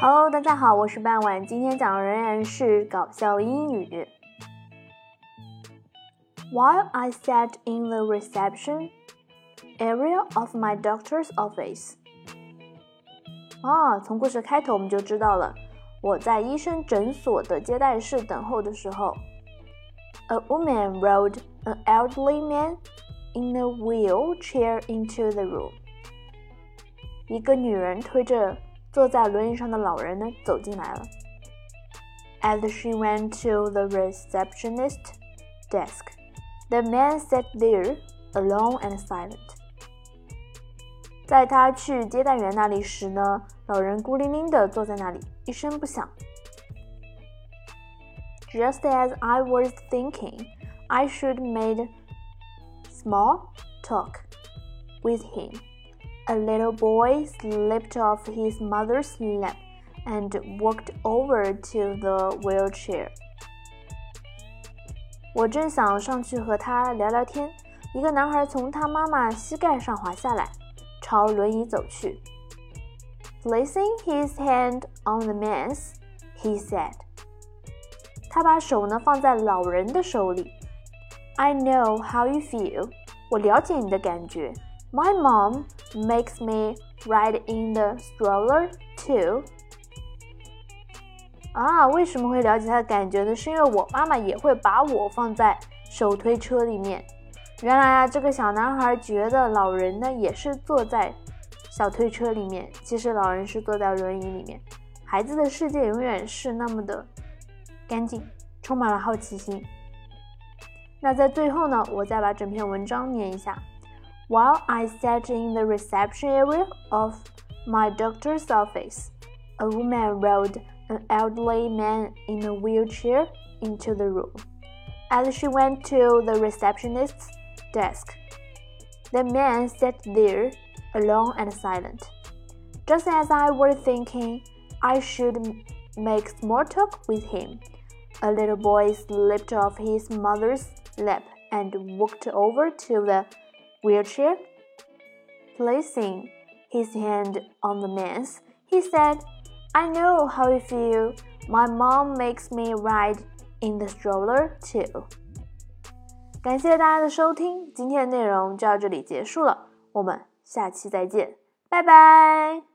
Hello，大家好，我是半晚，今天讲的仍然是搞笑英语。While I sat in the reception area of my doctor's office，啊，从故事开头我们就知道了，我在医生诊所的接待室等候的时候，a woman rode an elderly man in a wheelchair into the room。一个女人推着 坐在轮椅上的老人呢走进来了。As she went to the receptionist desk, the man sat there alone and silent. 在他去接待员那里时呢，老人孤零零地坐在那里，一声不响。Just as I was thinking, I should made small talk with him. A little boy slipped off his mother's lap and walked over to the wheelchair. 我正想上去和他聊聊天，一个男孩从他妈妈膝盖上滑下来，朝轮椅走去。Placing his hand on the man's, he said. 他把手呢放在老人的手里。I know how you feel. 我了解你的感觉。My mom makes me ride in the stroller too. 啊，为什么会了解他的感觉呢？是因为我妈妈也会把我放在手推车里面。原来啊，这个小男孩觉得老人呢也是坐在小推车里面，其实老人是坐在轮椅里面。孩子的世界永远是那么的干净，充满了好奇心。那在最后呢，我再把整篇文章念一下。While I sat in the reception area of my doctor's office, a woman rode an elderly man in a wheelchair into the room. As she went to the receptionist's desk, the man sat there alone and silent. Just as I was thinking I should make small talk with him, a little boy slipped off his mother's lap and walked over to the wheelchair. Placing his hand on the man's, he said, I know how you feel. My mom makes me ride in the stroller too. 感谢大家的收听，今天的内容就到这里结束了，我们下期再见，拜拜。